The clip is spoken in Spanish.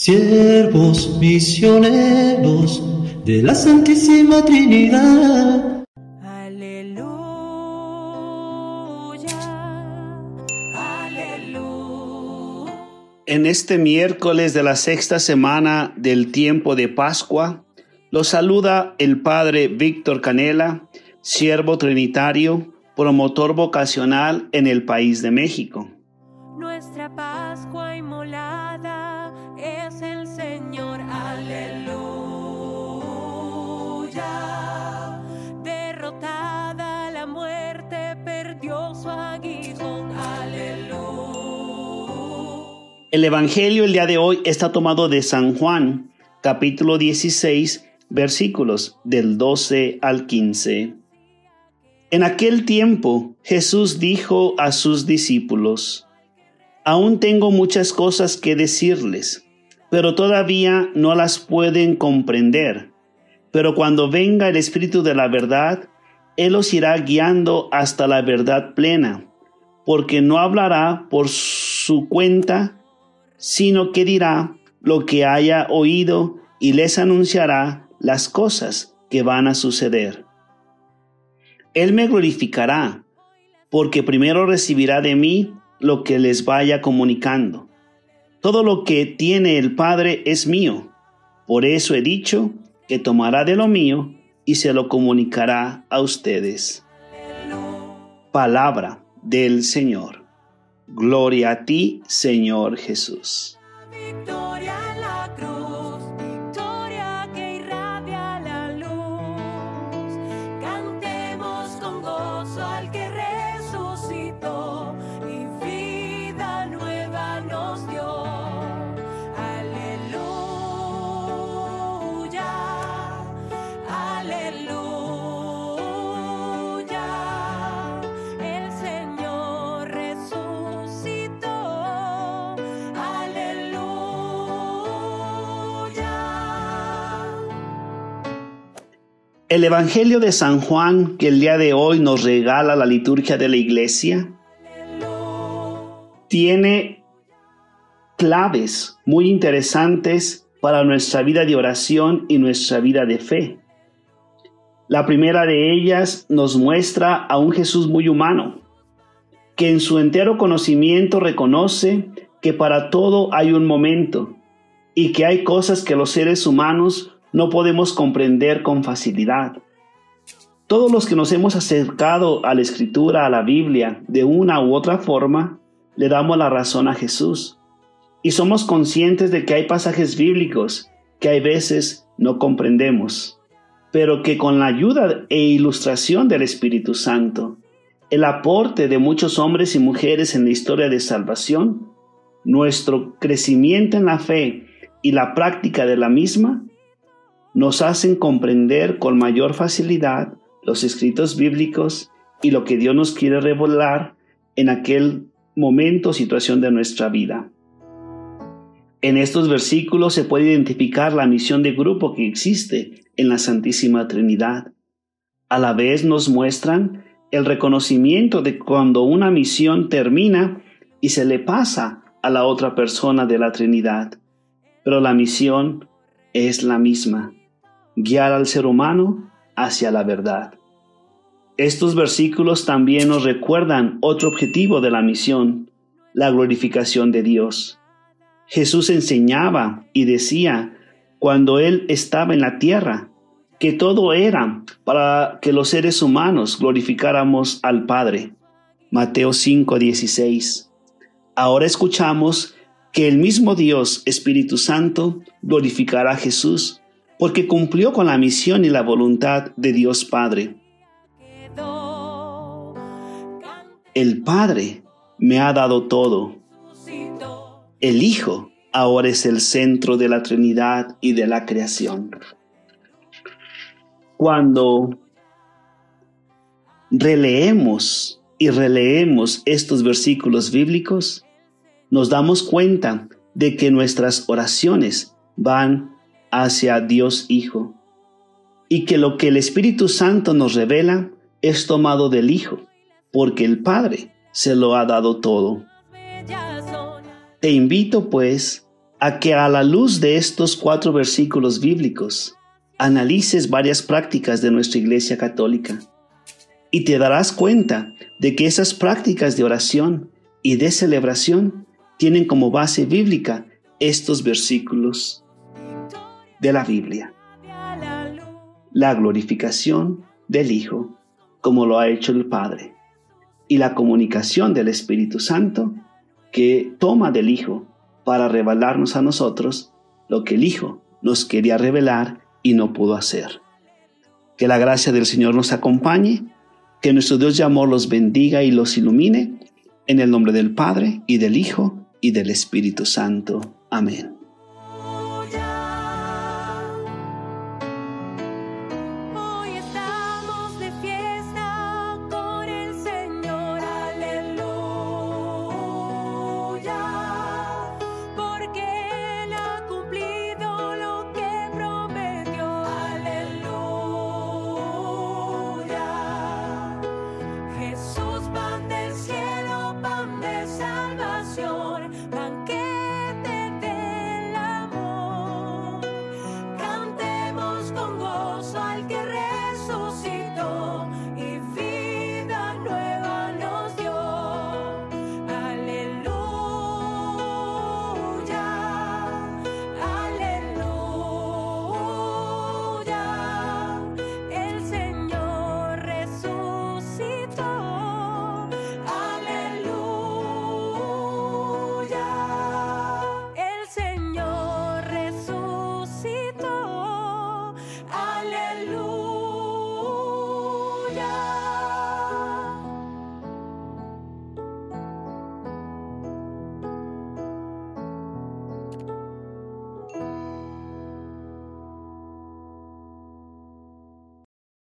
siervos misioneros de la Santísima Trinidad. Aleluya, aleluya. En este miércoles de la sexta semana del tiempo de Pascua, los saluda el Padre Víctor Canela, siervo trinitario, promotor vocacional en el país de México. Nuestra Pascua inmolada es el Señor, aleluya. Derrotada la muerte, perdió su aguijón, aleluya. El Evangelio el día de hoy está tomado de San Juan, capítulo 16, versículos del 12 al 15. En aquel tiempo Jesús dijo a sus discípulos, Aún tengo muchas cosas que decirles, pero todavía no las pueden comprender. Pero cuando venga el Espíritu de la verdad, Él os irá guiando hasta la verdad plena, porque no hablará por su cuenta, sino que dirá lo que haya oído y les anunciará las cosas que van a suceder. Él me glorificará, porque primero recibirá de mí lo que les vaya comunicando. Todo lo que tiene el Padre es mío. Por eso he dicho que tomará de lo mío y se lo comunicará a ustedes. Palabra del Señor. Gloria a ti, Señor Jesús. El Evangelio de San Juan que el día de hoy nos regala la liturgia de la iglesia tiene claves muy interesantes para nuestra vida de oración y nuestra vida de fe. La primera de ellas nos muestra a un Jesús muy humano, que en su entero conocimiento reconoce que para todo hay un momento y que hay cosas que los seres humanos no podemos comprender con facilidad. Todos los que nos hemos acercado a la escritura, a la Biblia, de una u otra forma, le damos la razón a Jesús. Y somos conscientes de que hay pasajes bíblicos que hay veces no comprendemos, pero que con la ayuda e ilustración del Espíritu Santo, el aporte de muchos hombres y mujeres en la historia de salvación, nuestro crecimiento en la fe y la práctica de la misma, nos hacen comprender con mayor facilidad los escritos bíblicos y lo que Dios nos quiere revelar en aquel momento o situación de nuestra vida. En estos versículos se puede identificar la misión de grupo que existe en la Santísima Trinidad. A la vez nos muestran el reconocimiento de cuando una misión termina y se le pasa a la otra persona de la Trinidad. Pero la misión es la misma, guiar al ser humano hacia la verdad. Estos versículos también nos recuerdan otro objetivo de la misión, la glorificación de Dios. Jesús enseñaba y decía cuando Él estaba en la tierra que todo era para que los seres humanos glorificáramos al Padre. Mateo 5:16. Ahora escuchamos que el mismo Dios Espíritu Santo glorificará a Jesús porque cumplió con la misión y la voluntad de Dios Padre. El Padre me ha dado todo. El Hijo ahora es el centro de la Trinidad y de la creación. Cuando releemos y releemos estos versículos bíblicos, nos damos cuenta de que nuestras oraciones van hacia Dios Hijo y que lo que el Espíritu Santo nos revela es tomado del Hijo, porque el Padre se lo ha dado todo. Te invito pues a que a la luz de estos cuatro versículos bíblicos analices varias prácticas de nuestra Iglesia Católica y te darás cuenta de que esas prácticas de oración y de celebración tienen como base bíblica estos versículos de la Biblia. La glorificación del Hijo, como lo ha hecho el Padre, y la comunicación del Espíritu Santo, que toma del Hijo para revelarnos a nosotros lo que el Hijo nos quería revelar y no pudo hacer. Que la gracia del Señor nos acompañe, que nuestro Dios de amor los bendiga y los ilumine, en el nombre del Padre y del Hijo y del Espíritu Santo. Amén. my